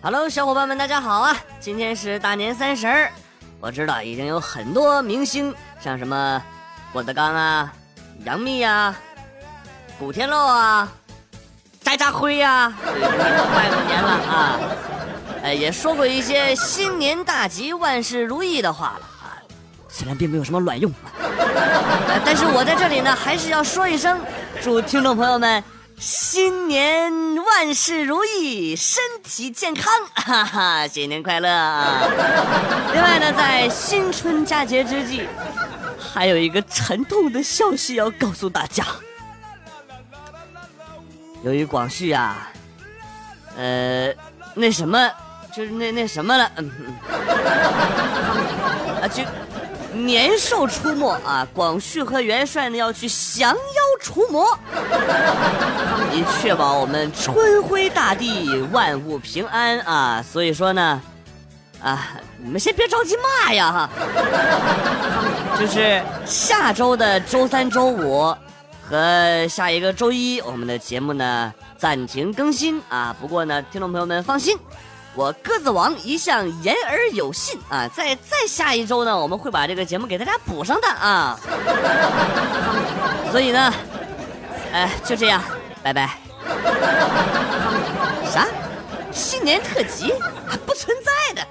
Hello，小伙伴们，大家好啊！今天是大年三十儿，我知道已经有很多明星，像什么郭德纲啊、杨幂呀、古天乐啊、渣渣辉呀，对，拜过年了啊！哎，也说过一些新年大吉、万事如意的话了啊，虽然并没有什么卵用，呃但是我在这里呢，还是要说一声，祝听众朋友们新年万事如意，身体健康，哈哈，新年快乐！另外呢，在新春佳节之际，还有一个沉痛的消息要告诉大家，由于广旭啊，呃，那什么。就是那那什么了，嗯，啊，就年兽出没啊！广旭和元帅呢要去降妖除魔，以确保我们春晖大地万物平安啊！所以说呢，啊，你们先别着急骂呀哈，就是下周的周三、周五和下一个周一，我们的节目呢暂停更新啊。不过呢，听众朋友们放心。我鸽子王一向言而有信啊，在再下一周呢，我们会把这个节目给大家补上的啊。所以呢，哎，就这样，拜拜。啥？新年特辑？不存在的。